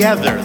together.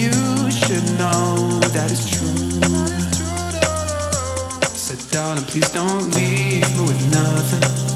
you should know that it's true. Please don't leave me with nothing.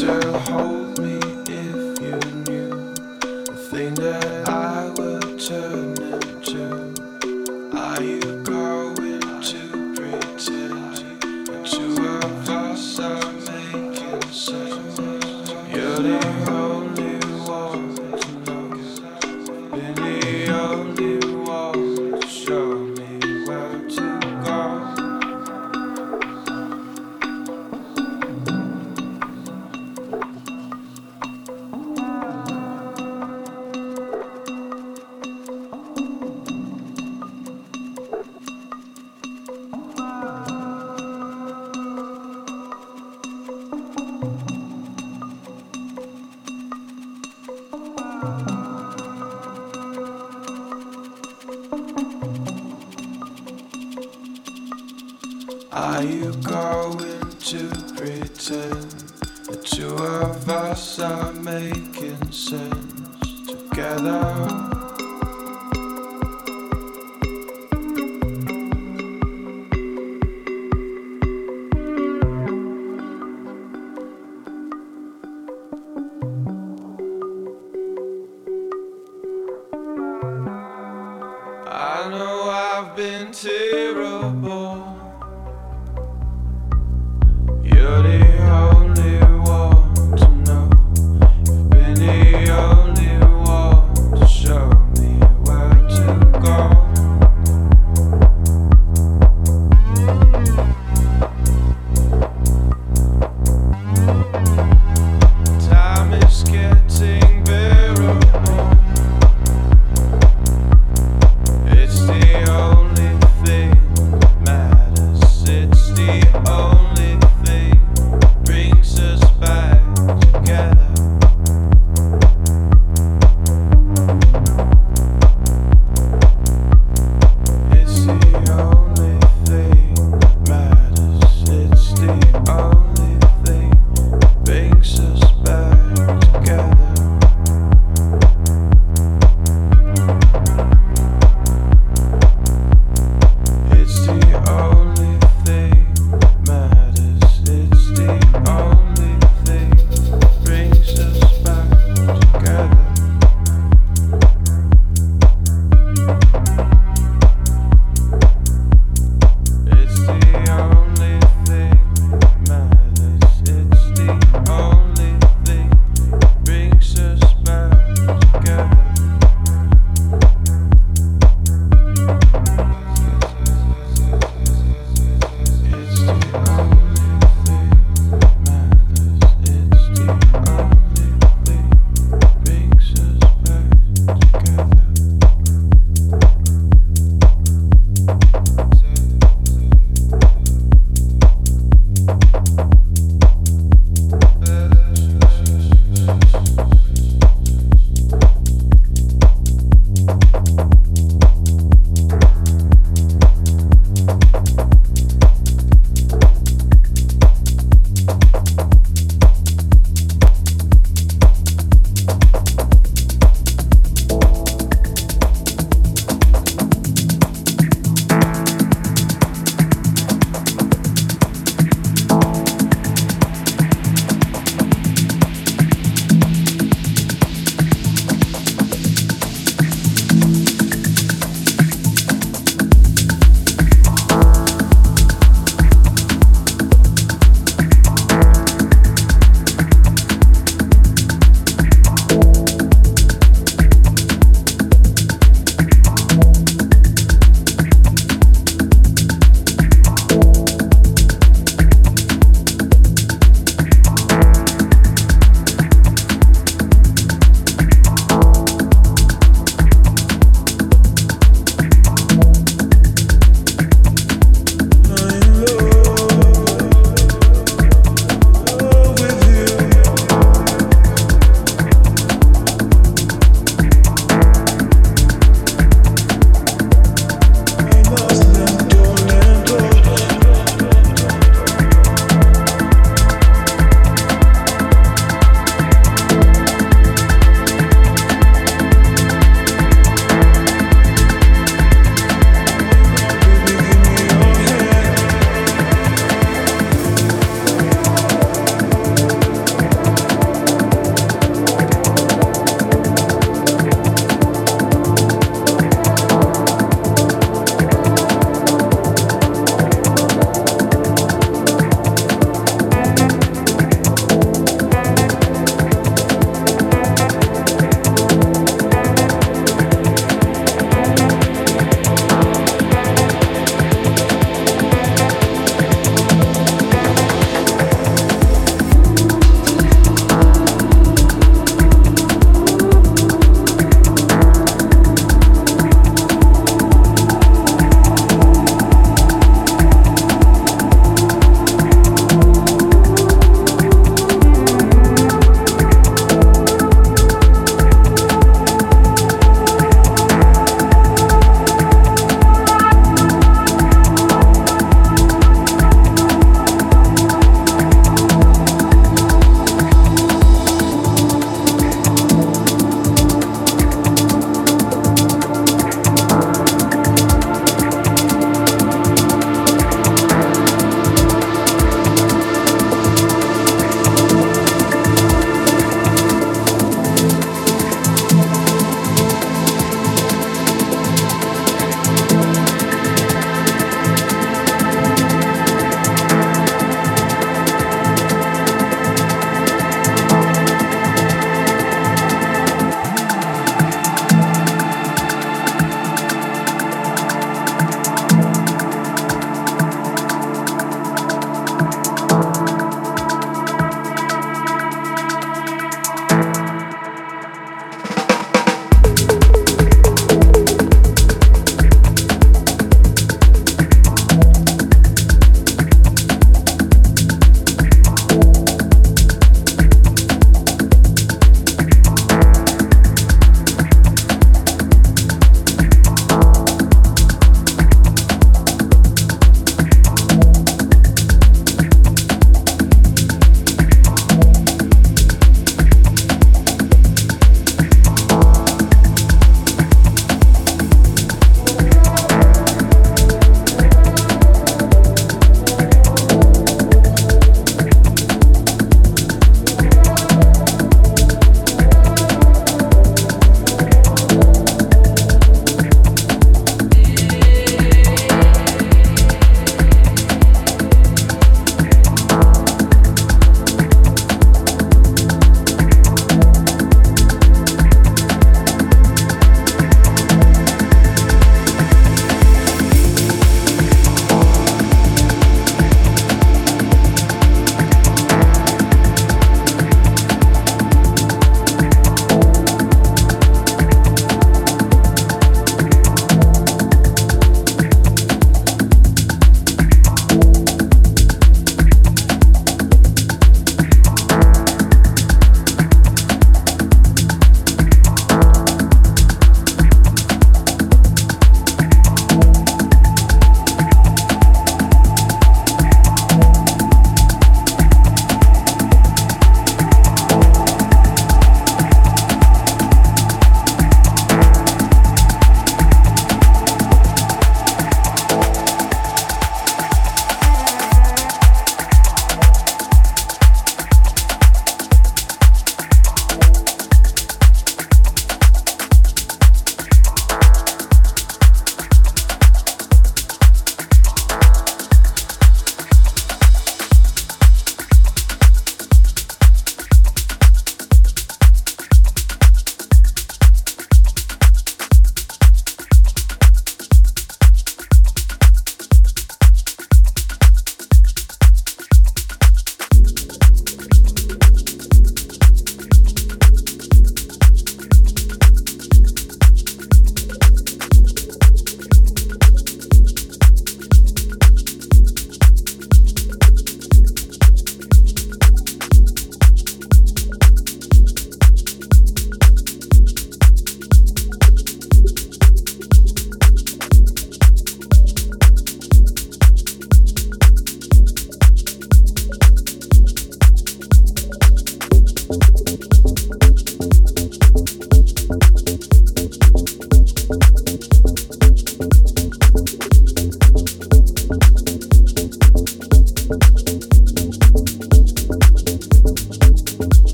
Matters.